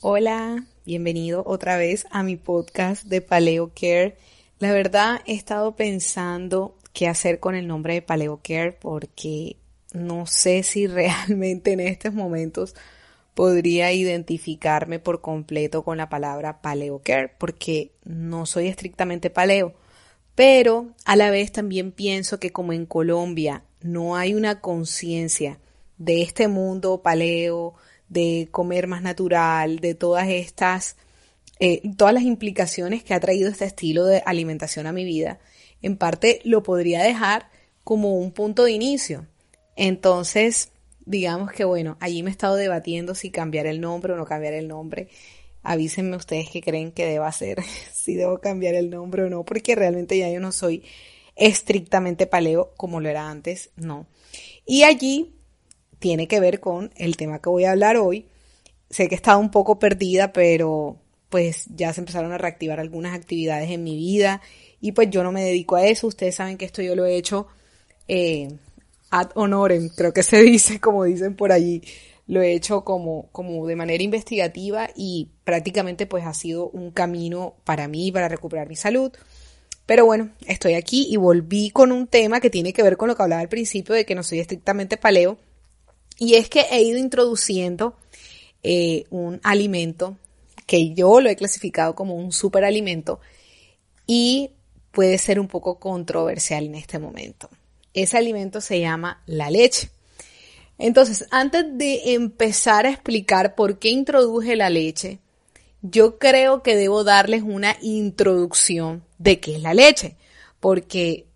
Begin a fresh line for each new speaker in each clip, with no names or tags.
Hola, bienvenido otra vez a mi podcast de Paleo Care. La verdad he estado pensando qué hacer con el nombre de Paleo Care porque no sé si realmente en estos momentos podría identificarme por completo con la palabra Paleo Care porque no soy estrictamente paleo. Pero a la vez también pienso que como en Colombia no hay una conciencia de este mundo paleo, de comer más natural, de todas estas, eh, todas las implicaciones que ha traído este estilo de alimentación a mi vida, en parte lo podría dejar como un punto de inicio. Entonces, digamos que bueno, allí me he estado debatiendo si cambiar el nombre o no cambiar el nombre. Avísenme ustedes qué creen que deba hacer, si debo cambiar el nombre o no, porque realmente ya yo no soy estrictamente paleo como lo era antes, no. Y allí tiene que ver con el tema que voy a hablar hoy. Sé que he estado un poco perdida, pero pues ya se empezaron a reactivar algunas actividades en mi vida y pues yo no me dedico a eso. Ustedes saben que esto yo lo he hecho eh, ad honorem, creo que se dice, como dicen por allí. Lo he hecho como, como de manera investigativa y prácticamente pues ha sido un camino para mí, para recuperar mi salud. Pero bueno, estoy aquí y volví con un tema que tiene que ver con lo que hablaba al principio de que no soy estrictamente paleo, y es que he ido introduciendo eh, un alimento que yo lo he clasificado como un superalimento y puede ser un poco controversial en este momento. Ese alimento se llama la leche. Entonces, antes de empezar a explicar por qué introduje la leche, yo creo que debo darles una introducción de qué es la leche, porque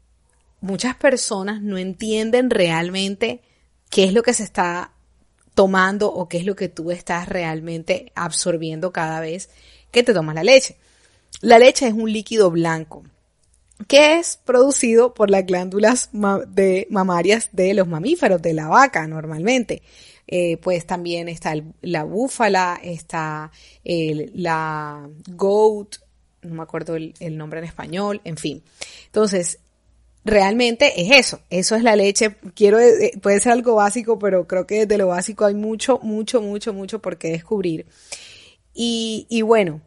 muchas personas no entienden realmente qué es lo que se está tomando o qué es lo que tú estás realmente absorbiendo cada vez que te tomas la leche. La leche es un líquido blanco que es producido por las glándulas de mamarias de los mamíferos, de la vaca normalmente. Eh, pues también está la búfala, está la goat, no me acuerdo el, el, nombre en español, en fin. Entonces, realmente es eso, eso es la leche. Quiero, eh, puede ser algo básico, pero creo que desde lo básico hay mucho, mucho, mucho, mucho por qué descubrir. Y, y bueno,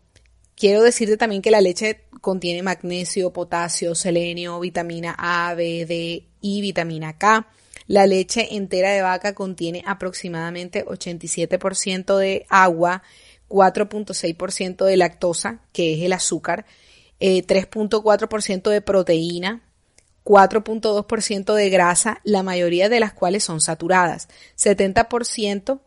quiero decirte también que la leche contiene magnesio, potasio, selenio, vitamina A, B, D y vitamina K. La leche entera de vaca contiene aproximadamente 87% de agua, 4.6% de lactosa, que es el azúcar, 3.4% eh, de proteína, 4.2% de grasa, la mayoría de las cuales son saturadas, 70%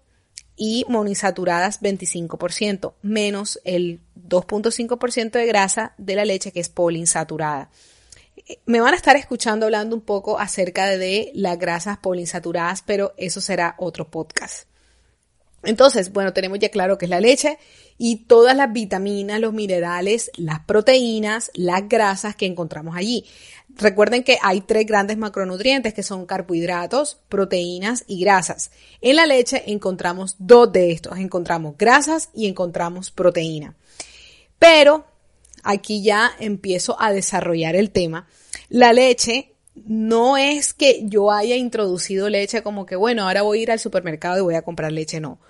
y monisaturadas 25%, menos el 2.5% de grasa de la leche que es poliinsaturada. Me van a estar escuchando hablando un poco acerca de las grasas poliinsaturadas, pero eso será otro podcast. Entonces, bueno, tenemos ya claro que es la leche y todas las vitaminas, los minerales, las proteínas, las grasas que encontramos allí. Recuerden que hay tres grandes macronutrientes que son carbohidratos, proteínas y grasas. En la leche encontramos dos de estos, encontramos grasas y encontramos proteína. Pero aquí ya empiezo a desarrollar el tema. La leche no es que yo haya introducido leche como que, bueno, ahora voy a ir al supermercado y voy a comprar leche, no.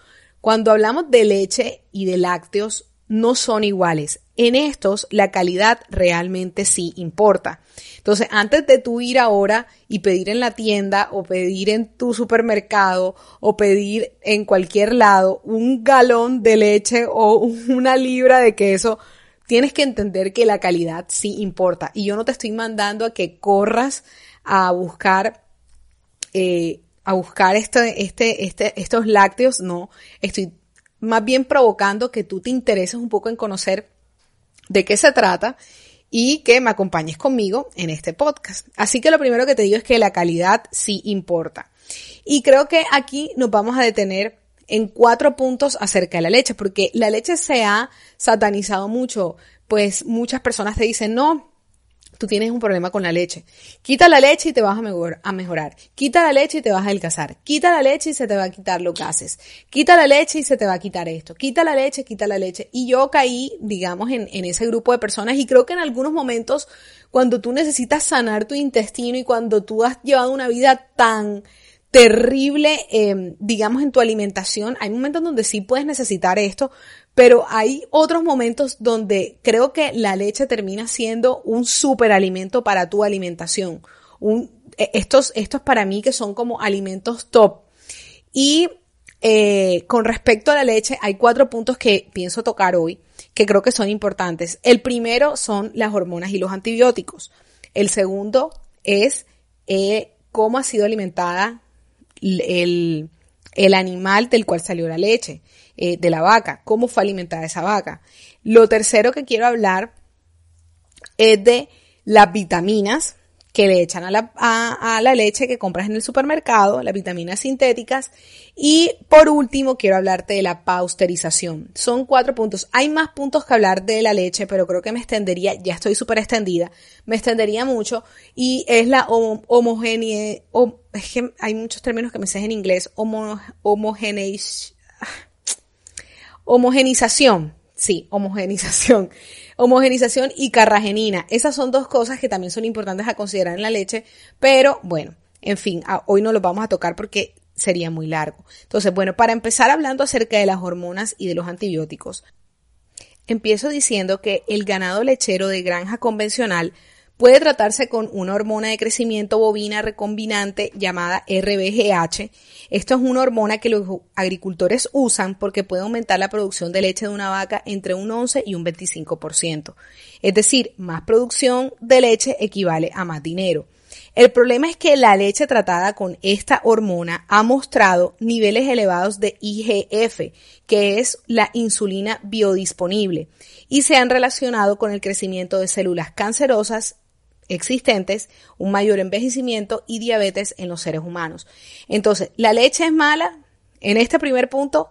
Cuando hablamos de leche y de lácteos, no son iguales. En estos, la calidad realmente sí importa. Entonces, antes de tú ir ahora y pedir en la tienda o pedir en tu supermercado o pedir en cualquier lado un galón de leche o una libra de queso, tienes que entender que la calidad sí importa. Y yo no te estoy mandando a que corras a buscar, eh, a buscar este, este, este, estos lácteos, no. Estoy más bien provocando que tú te intereses un poco en conocer de qué se trata y que me acompañes conmigo en este podcast. Así que lo primero que te digo es que la calidad sí importa. Y creo que aquí nos vamos a detener en cuatro puntos acerca de la leche, porque la leche se ha satanizado mucho, pues muchas personas te dicen, no, tú tienes un problema con la leche. Quita la leche y te vas a, mejorar. Quita la leche y te vas a adelgazar. Quita la leche y se te va a quitar los gases. Quita la leche y se te va a quitar esto. Quita la leche, quita la leche. Y yo caí, digamos, en, en ese grupo de personas y creo que en algunos momentos, cuando tú necesitas sanar tu intestino y cuando tú has llevado una vida tan terrible, em, digamos, en tu alimentación. Hay momentos donde sí puedes necesitar esto, pero hay otros momentos donde creo que la leche termina siendo un superalimento para tu alimentación. Un, e, estos, estos para mí que son como alimentos top. Y eh, con respecto a la leche, hay cuatro puntos que pienso tocar hoy que creo que son importantes. El primero son las hormonas y los antibióticos. El segundo es eh, cómo ha sido alimentada el, el, animal del cual salió la leche, eh, de la vaca, cómo fue alimentada esa vaca. Lo tercero que quiero hablar es de las vitaminas que le echan a la, a, la, leche que compras en el supermercado, las vitaminas sintéticas. Y por último, quiero hablarte de la pasteurización. Son cuatro puntos. Hay más puntos que hablar de la leche, pero creo que me extendería, ya estoy súper extendida, me extendería mucho. Y es la homogeneidad, es que hay muchos términos que me sé en inglés, homo, homogenización. Sí, homogenización homogenización y carragenina. Esas son dos cosas que también son importantes a considerar en la leche, pero bueno, en fin, hoy no lo vamos a tocar porque sería muy largo. Entonces, bueno, para empezar hablando acerca de las hormonas y de los antibióticos, empiezo diciendo que el ganado lechero de granja convencional Puede tratarse con una hormona de crecimiento bovina recombinante llamada RBGH. Esto es una hormona que los agricultores usan porque puede aumentar la producción de leche de una vaca entre un 11 y un 25%. Es decir, más producción de leche equivale a más dinero. El problema es que la leche tratada con esta hormona ha mostrado niveles elevados de IGF, que es la insulina biodisponible, y se han relacionado con el crecimiento de células cancerosas existentes, un mayor envejecimiento y diabetes en los seres humanos. Entonces, ¿la leche es mala? En este primer punto,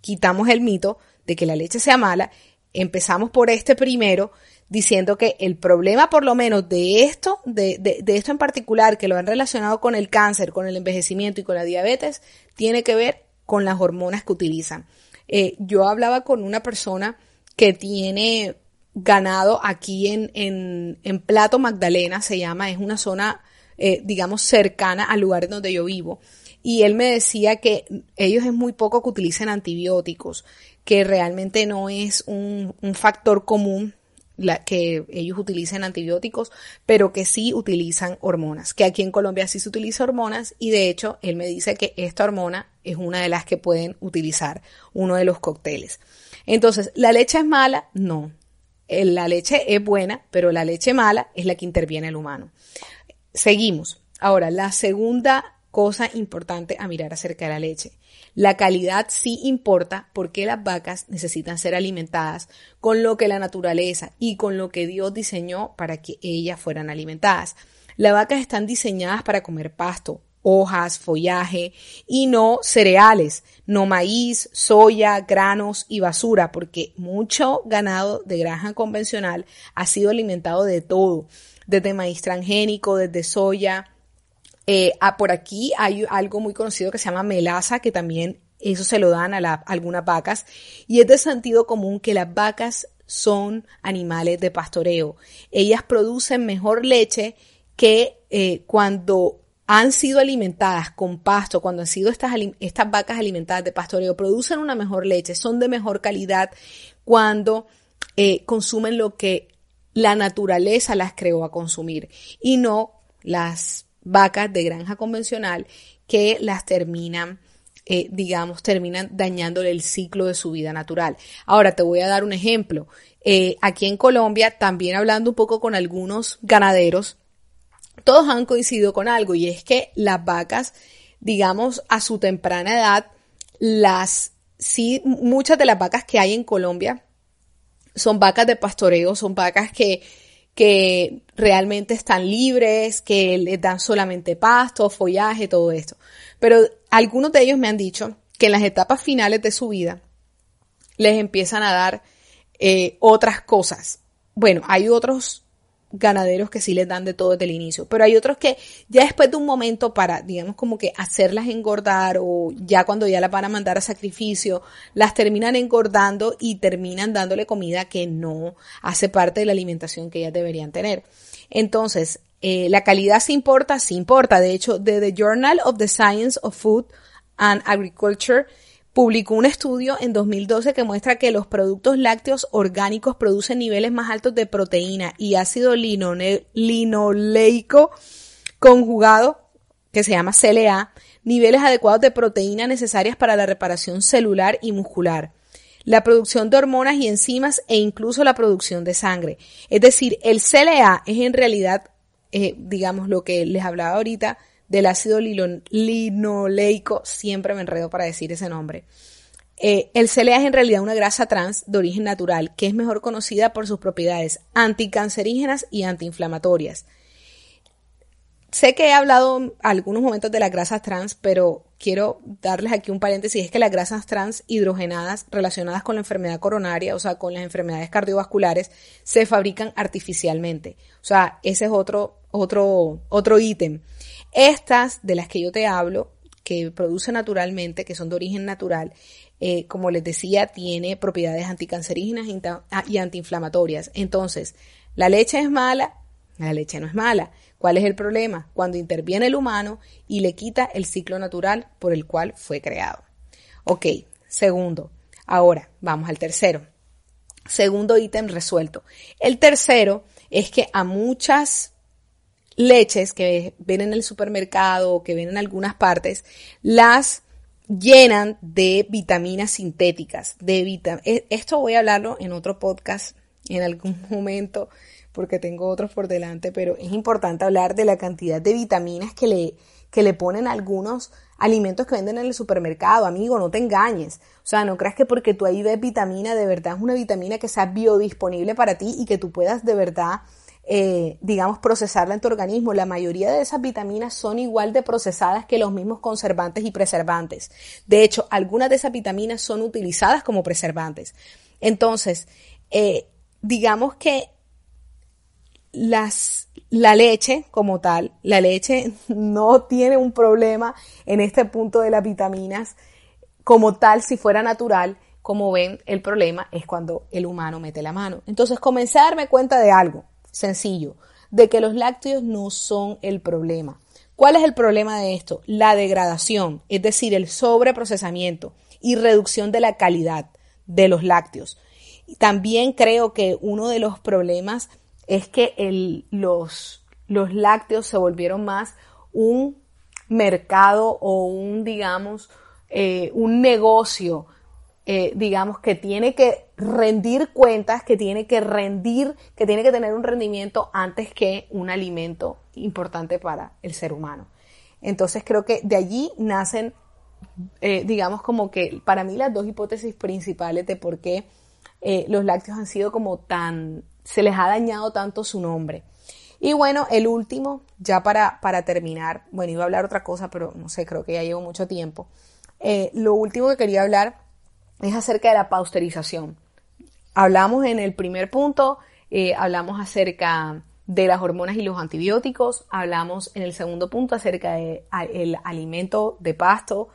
quitamos el mito de que la leche sea mala. Empezamos por este primero, diciendo que el problema, por lo menos de esto, de, de, esto en particular, que lo han relacionado con el cáncer, con el envejecimiento y con la diabetes, tiene que ver con las hormonas que utilizan. Eh, yo hablaba con una persona que tiene ganado aquí en, en, en Plato Magdalena, se llama, es una zona, eh, digamos, cercana al lugar donde yo vivo. Y él me decía que ellos es muy poco que utilicen antibióticos, que realmente no es un, un factor común que ellos utilicen antibióticos, pero que sí utilizan hormonas, que aquí en Colombia sí se utiliza hormonas y de hecho él me dice que esta hormona es una de las que pueden utilizar, uno de los cócteles. Entonces, ¿la leche es mala? No, la leche es buena, pero la leche mala es la que interviene el humano. Seguimos. Ahora, la segunda cosa importante a mirar acerca de la leche. La calidad sí importa porque las vacas necesitan ser alimentadas con lo que la naturaleza y con lo que Dios diseñó para que ellas fueran alimentadas. Las vacas están diseñadas para comer pasto, hojas, follaje y no cereales, no maíz, soya, granos y basura, porque mucho ganado de granja convencional ha sido alimentado de todo, desde maíz transgénico, desde soya. Eh, ah, por aquí hay algo muy conocido que se llama melaza, que también eso se lo dan a, algunas vacas, y es de sentido común que las vacas son animales de pastoreo. Ellas producen mejor leche que eh, cuando han sido alimentadas con pasto, cuando han sido estas, estas vacas alimentadas de pastoreo, producen una mejor leche, son de mejor calidad cuando eh, consumen lo que la naturaleza las creó a consumir y no las vacas de granja convencional que las terminan, eh, digamos, terminan dañándole el ciclo de su vida natural. Ahora te voy a dar un ejemplo. Eh, aquí en Colombia, también hablando un poco con algunos ganaderos, todos han coincidido con algo y es que las vacas, digamos, a su temprana edad, las, sí, muchas de las vacas que hay en Colombia son vacas de pastoreo, son vacas que, que realmente están libres, que les dan solamente pasto, follaje, todo esto. Pero algunos de ellos me han dicho que en las etapas finales de su vida les empiezan a dar eh, otras cosas. Bueno, hay otros ganaderos que sí les dan de todo desde el inicio, pero hay otros que ya después de un momento para, digamos, como que hacerlas engordar o ya cuando ya las van a mandar a sacrificio, las terminan engordando y terminan dándole comida que no hace parte de la alimentación que ellas deberían tener. Entonces, eh, la calidad sí importa, sí importa. De hecho, The Journal of the Science of Food and Agriculture publicó un estudio en 2012 que muestra que los productos lácteos orgánicos producen niveles más altos de proteína y ácido linoleico conjugado, que se llama CLA, niveles adecuados de proteína necesarias para la reparación celular y muscular, la producción de hormonas y enzimas e incluso la producción de sangre. Es decir, el CLA es en realidad, eh, digamos, lo que les hablaba ahorita, del ácido linoleico, siempre me enredo para decir ese nombre. Eh, el CLA es en realidad una grasa trans de origen natural que es mejor conocida por sus propiedades anticancerígenas y antiinflamatorias. Sé que he hablado algunos momentos de las grasas trans, pero quiero darles aquí un paréntesis, es que las grasas trans hidrogenadas relacionadas con la enfermedad coronaria, o sea, con las enfermedades cardiovasculares, se fabrican artificialmente. O sea, ese es otro, otro, otro ítem. Estas de las que yo te hablo, que produce naturalmente, que son de origen natural, eh, como les decía, tiene propiedades anticancerígenas y antiinflamatorias. Entonces, la leche es mala, la leche no es mala. ¿Cuál es el problema? Cuando interviene el humano y le quita el ciclo natural por el cual fue creado. Ok, segundo. Ahora, vamos al tercero. Segundo ítem resuelto. El tercero es que a muchas leches que ven en el supermercado o que ven en algunas partes, las llenan de vitaminas sintéticas, de e, Esto voy a hablarlo en otro podcast en algún momento porque tengo otros por delante, pero es importante hablar de la cantidad de vitaminas que le, que le ponen algunos alimentos que venden en el supermercado, amigo, no te engañes. O sea, no creas que porque tú ahí ves vitamina, de verdad es una vitamina que sea biodisponible para ti y que tú puedas de verdad eh, digamos, procesarla en tu organismo. La mayoría de esas vitaminas son igual de procesadas que los mismos conservantes y preservantes. De hecho, algunas de esas vitaminas son utilizadas como preservantes. Entonces, eh, digamos que las, la leche como tal, la leche no tiene un problema en este punto de las vitaminas como tal si fuera natural. Como ven, el problema es cuando el humano mete la mano. Entonces comencé a darme cuenta de algo sencillo, de que los lácteos no son el problema. ¿Cuál es el problema de esto? La degradación, es decir, el sobreprocesamiento y reducción de la calidad de los lácteos. También creo que uno de los problemas es que los, lácteos se volvieron más un mercado o un, digamos, eh, un negocio eh, digamos, que tiene que rendir cuentas, que tiene que rendir, que tiene que tener un rendimiento antes que un alimento importante para el ser humano. Entonces creo que de allí nacen, eh, digamos, como que para mí las dos hipótesis principales de por qué eh, los lácteos han sido como tan, se les ha dañado tanto su nombre. Y bueno, el último, ya para, para terminar, bueno, iba a hablar otra cosa, pero no sé, creo que ya llevo mucho tiempo. lo último que quería hablar es acerca de la pausterización. Hablamos en el primer punto, eh, hablamos acerca de las hormonas y los antibióticos, hablamos en el segundo punto acerca del alimento de pasto,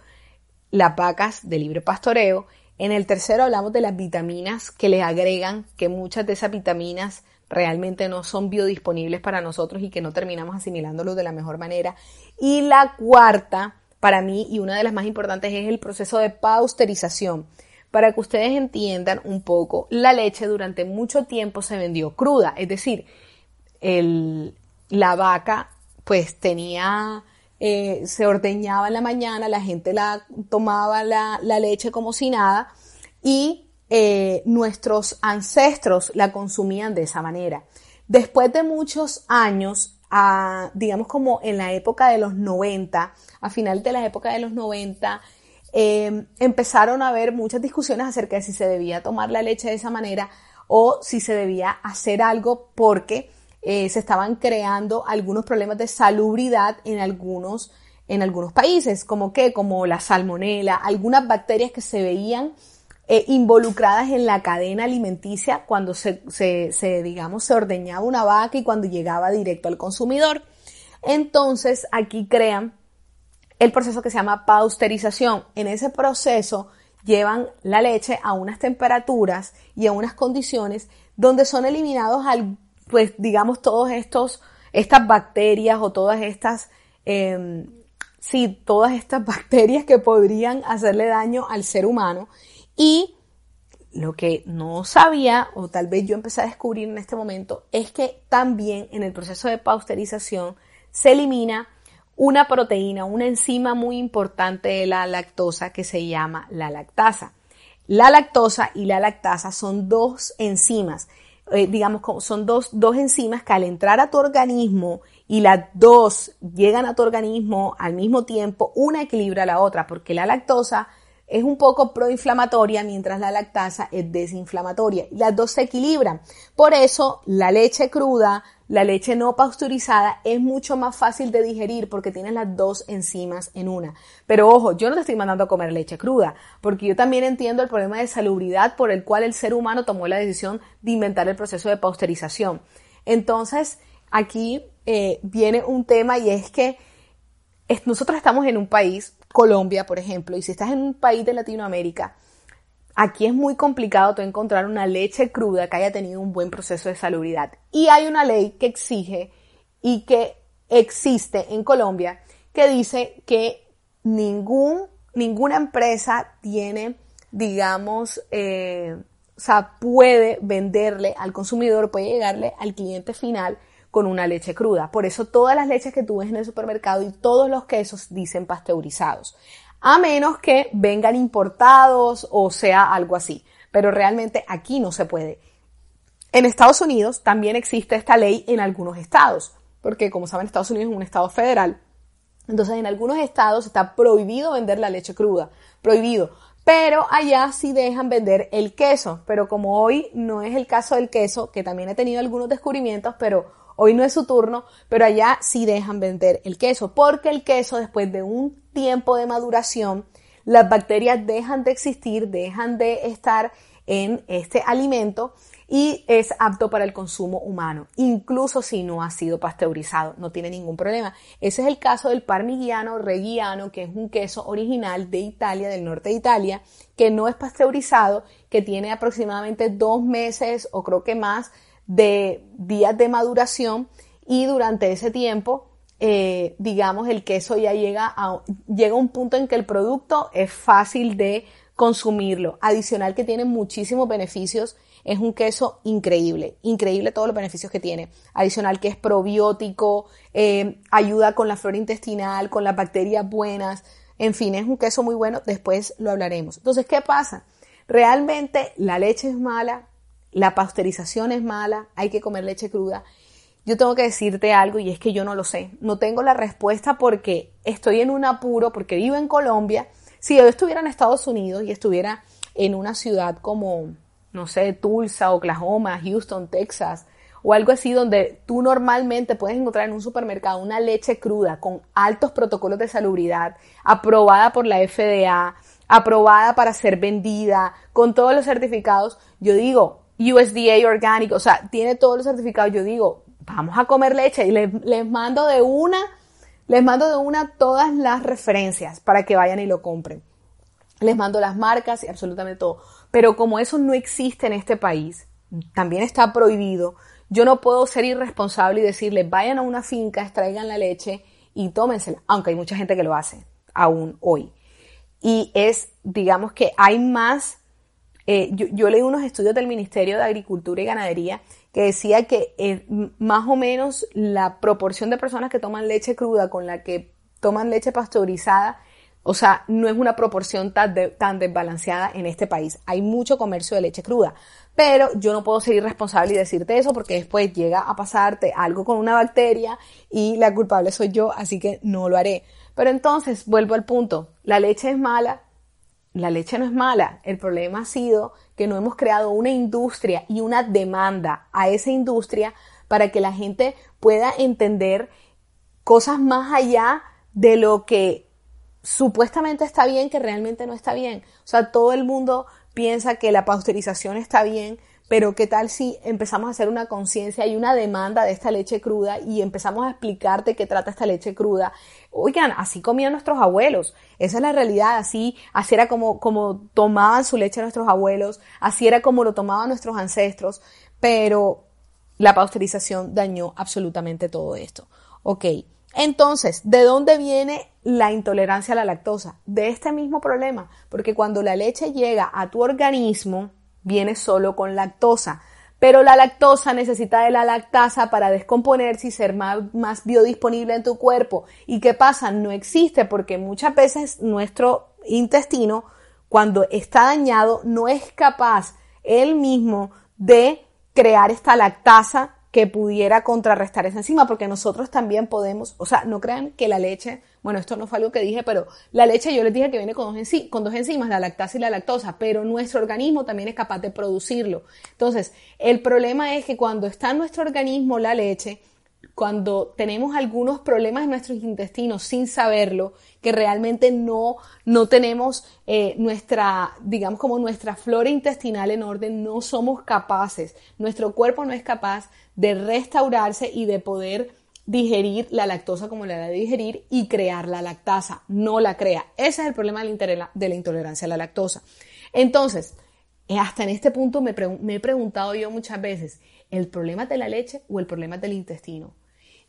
las vacas de libre pastoreo, en el tercero hablamos de las vitaminas que le agregan, que muchas de esas vitaminas realmente no son biodisponibles para nosotros y que no terminamos asimilándolos de la mejor manera. Y la cuarta, para mí, y una de las más importantes, es el proceso de pausterización para que ustedes entiendan un poco, la leche durante mucho tiempo se vendió cruda, es decir, la vaca pues tenía, eh, se ordeñaba en la mañana, la gente la tomaba la, leche como si nada y eh, nuestros ancestros la consumían de esa manera. Después de muchos años, digamos como en la época de los 90, a final de la época de los 90, Em, empezaron a haber muchas discusiones acerca de si se debía tomar la leche de esa manera o si se debía hacer algo porque eh, se estaban creando algunos problemas de salubridad en algunos, en algunos países, como que, como la salmonela, algunas bacterias que se veían eh, involucradas en la cadena alimenticia cuando se, se, se, digamos, se ordeñaba una vaca y cuando llegaba directo al consumidor. Entonces, aquí crean el proceso que se llama pausterización. En ese proceso llevan la leche a unas temperaturas y a unas condiciones donde son eliminados, pues digamos, todos estos estas bacterias o todas estas, eh, sí, todas estas bacterias que podrían hacerle daño al ser humano. Y lo que no sabía, o tal vez yo empecé a descubrir en este momento, es que también en el proceso de pasteurización se elimina una proteína, una enzima muy importante de la lactosa que se llama la lactasa. La lactosa y la lactasa son dos enzimas, eh, digamos, son dos, dos enzimas que al entrar a tu organismo y las dos llegan a tu organismo al mismo tiempo, una equilibra a la otra, porque la lactosa es un poco proinflamatoria mientras la lactasa es desinflamatoria. Las dos se equilibran. Por eso la leche cruda, la leche no pasteurizada es mucho más fácil de digerir porque tienes las dos enzimas en una. Pero ojo, yo no te estoy mandando a comer leche cruda, porque yo también entiendo el problema de salubridad por el cual el ser humano tomó la decisión de inventar el proceso de pasteurización. Entonces, aquí eh, viene un tema y es que nosotros estamos en un país Colombia, por ejemplo, y si estás en un país de Latinoamérica, aquí es muy complicado tú encontrar una leche cruda que haya tenido un buen proceso de salubridad. Y hay una ley que exige y que existe en Colombia que dice que ningún, ninguna empresa tiene, digamos, eh, o sea, puede venderle al consumidor, puede llegarle al cliente final con una leche cruda. Por eso todas las leches que tú ves en el supermercado y todos los quesos dicen pasteurizados. A menos que vengan importados o sea algo así. Pero realmente aquí no se puede. En Estados Unidos también existe esta ley en algunos estados. Porque como saben, Estados Unidos es un estado federal. Entonces en algunos estados está prohibido vender la leche cruda. Prohibido. Pero allá sí dejan vender el queso. Pero como hoy no es el caso del queso, que también he tenido algunos descubrimientos, pero Hoy no es su turno, pero allá sí dejan vender el queso, porque el queso después de un tiempo de maduración, las bacterias dejan de existir, dejan de estar en este alimento y es apto para el consumo humano, incluso si no ha sido pasteurizado, no tiene ningún problema. Ese es el caso del parmigiano reggiano, que es un queso original de Italia, del norte de Italia, que no es pasteurizado, que tiene aproximadamente dos meses o creo que más de días de maduración y durante ese tiempo, eh, digamos, el queso ya llega a, llega a un punto en que el producto es fácil de consumirlo. Adicional que tiene muchísimos beneficios. Es un queso increíble, increíble todos los beneficios que tiene. Adicional que es probiótico, eh, ayuda con la flora intestinal, con las bacterias buenas. En fin, es un queso muy bueno. Después lo hablaremos. Entonces, ¿qué pasa? Realmente la leche es mala, la pasteurización es mala, hay que comer leche cruda. Yo tengo que decirte algo y es que yo no lo sé. No tengo la respuesta porque estoy en un apuro, porque vivo en Colombia. Si yo estuviera en Estados Unidos y estuviera en una ciudad como, no sé, Tulsa, Oklahoma, Houston, Texas, o algo así donde tú normalmente puedes encontrar en un supermercado una leche cruda con altos protocolos de salubridad, aprobada por la FDA, aprobada para ser vendida, con todos los certificados, yo digo, USDA orgánico, o sea, tiene todos los certificados. Yo digo, vamos a comer leche y les, les mando de una, les mando de una todas las referencias para que vayan y lo compren. Les mando las marcas y absolutamente todo. Pero como eso no existe en este país, también está prohibido, yo no puedo ser irresponsable y decirles, vayan a una finca, extraigan la leche y tómensela, aunque hay mucha gente que lo hace, aún hoy. Y es, digamos que hay más eh, yo, leí unos estudios del Ministerio de Agricultura y Ganadería que decía que eh, más o menos la proporción de personas que toman leche cruda con la que toman leche pasteurizada, o sea, no es una proporción tan, tan desbalanceada en este país. Hay mucho comercio de leche cruda, pero yo no puedo ser irresponsable y decirte eso porque después llega a pasarte algo con una bacteria y la culpable soy yo, así que no lo haré. Pero entonces, vuelvo al punto, la leche es mala, la leche no es mala, el problema ha sido que no hemos creado una industria y una demanda a esa industria para que la gente pueda entender cosas más allá de lo que supuestamente está bien, que realmente no está bien. O sea, todo el mundo piensa que la pasteurización está bien, pero ¿qué tal si empezamos a hacer una conciencia y una demanda de esta leche cruda y empezamos a explicarte qué trata esta leche cruda? Oigan, así comían nuestros abuelos. Esa es la realidad. Así, así era como, como tomaban su leche nuestros abuelos. Así era como lo tomaban nuestros ancestros. Pero la pasteurización dañó absolutamente todo esto. Ok, entonces, ¿de dónde viene la intolerancia a la lactosa? De este mismo problema, porque cuando la leche llega a tu organismo, viene solo con lactosa. Pero la lactosa necesita de la lactasa para descomponerse y ser más, biodisponible en tu cuerpo. ¿Y qué pasa? No existe porque muchas veces nuestro intestino, cuando está dañado, no es capaz él mismo de crear esta lactasa que pudiera contrarrestar esa enzima, porque nosotros también podemos, o sea, no crean que la leche, bueno, esto no fue algo que dije, pero la leche yo les dije que viene con dos, enzimas, la lactasa y la lactosa, pero nuestro organismo también es capaz de producirlo. Entonces, el problema es que cuando está en nuestro organismo la leche, cuando tenemos algunos problemas en nuestros intestinos sin saberlo, que realmente no, no tenemos eh, nuestra, digamos como nuestra flora intestinal en orden, no somos capaces, nuestro cuerpo no es capaz de restaurarse y de poder digerir la lactosa como la de digerir y crear la lactasa, no la crea. Ese es el problema de la intolerancia a la lactosa. Entonces, eh, hasta en este punto me, me he preguntado yo muchas veces, ¿el problema es de la leche o el problema es del intestino?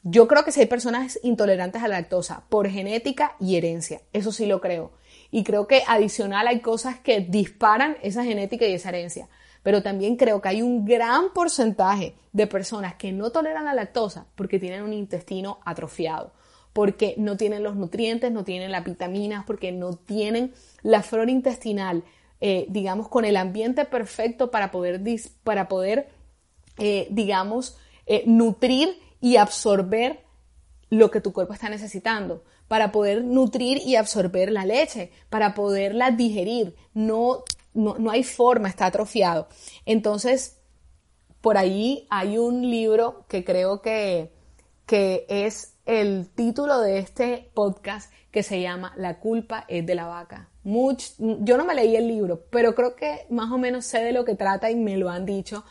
Yo creo que si hay personas intolerantes a la lactosa por genética y herencia, eso sí lo creo. Y creo que adicional hay cosas que disparan esa genética y esa herencia. Pero también creo que hay un gran porcentaje de personas que no toleran la lactosa porque tienen un intestino atrofiado, porque no tienen los nutrientes, no tienen las vitaminas, porque no tienen la flora intestinal, eh, digamos, con el ambiente perfecto para poder, para poder eh, digamos, eh, nutrir y absorber lo que tu cuerpo está necesitando, para poder nutrir y absorber la leche, para poderla digerir. No, no, no hay forma, está atrofiado. Entonces, por ahí hay un libro que creo que, que es el título de este podcast que se llama La culpa es de la vaca. yo no me leí el libro, pero creo que más o menos sé de lo que trata y me lo han dicho.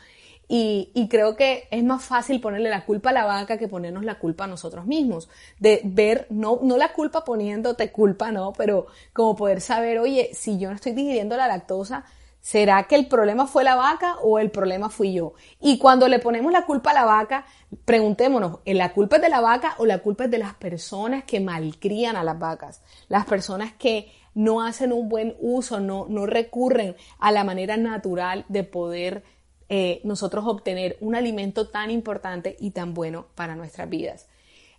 Y, creo que es más fácil ponerle la culpa a la vaca que ponernos la culpa a nosotros mismos. De ver, no, no la culpa poniéndote culpa, no, pero como poder saber, oye, si yo no estoy digiriendo la lactosa, ¿será que el problema fue la vaca o el problema fui yo? Y cuando le ponemos la culpa a la vaca, preguntémonos, ¿la culpa es de la vaca o la culpa es de las personas que malcrían a las vacas? Las personas que no hacen un buen uso, no, no recurren a la manera natural de poder eh, nosotros obtener un alimento tan importante y tan bueno para nuestras vidas.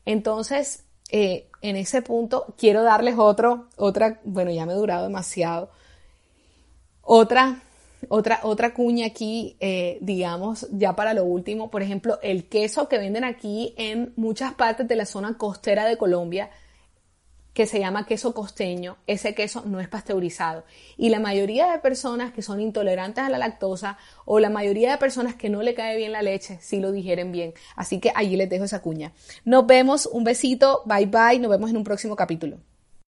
Entonces, eh, en ese punto quiero darles otro, otra, bueno, ya me he durado demasiado, otra, otra, otra cuña aquí, eh, digamos, ya para lo último, por ejemplo, el queso que venden aquí en muchas partes de la zona costera de Colombia, que se llama queso costeño, ese queso no es pasteurizado. Y la mayoría de personas que son intolerantes a la lactosa o la mayoría de personas que no le cae bien la leche, sí lo digieren bien. Así que allí les dejo esa cuña. Nos vemos, un besito, bye bye, nos vemos en un próximo capítulo.